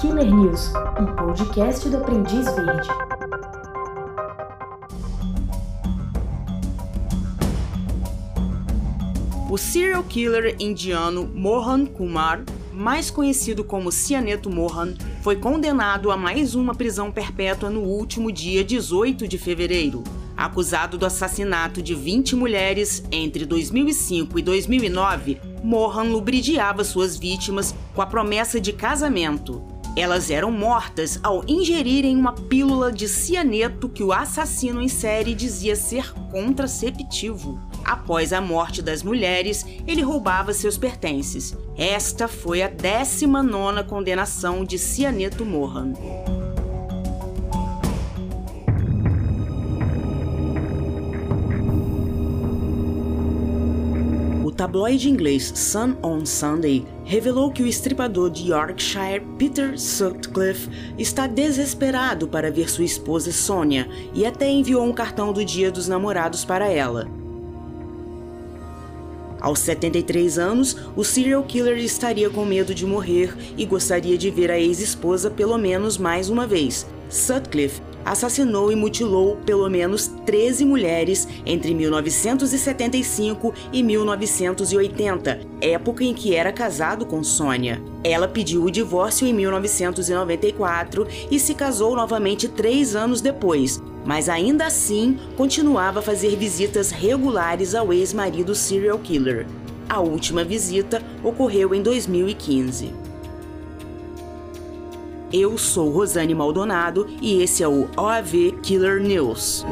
Killer News, um podcast do Aprendiz Verde. O serial killer indiano Mohan Kumar, mais conhecido como Cianeto Mohan, foi condenado a mais uma prisão perpétua no último dia 18 de fevereiro. Acusado do assassinato de 20 mulheres entre 2005 e 2009, Mohan lubridiava suas vítimas com a promessa de casamento. Elas eram mortas ao ingerirem uma pílula de cianeto que o assassino em série dizia ser contraceptivo. Após a morte das mulheres, ele roubava seus pertences. Esta foi a 19 condenação de Cianeto Mohan. Tabloide inglês Sun on Sunday revelou que o estripador de Yorkshire Peter Sutcliffe está desesperado para ver sua esposa Sonia e até enviou um cartão do Dia dos Namorados para ela. Aos 73 anos, o serial killer estaria com medo de morrer e gostaria de ver a ex-esposa pelo menos mais uma vez. Sutcliffe assassinou e mutilou pelo menos 13 mulheres entre 1975 e 1980, época em que era casado com Sônia. Ela pediu o divórcio em 1994 e se casou novamente três anos depois, mas ainda assim continuava a fazer visitas regulares ao ex-marido serial killer. A última visita ocorreu em 2015. Eu sou Rosane Maldonado e esse é o OAV Killer News.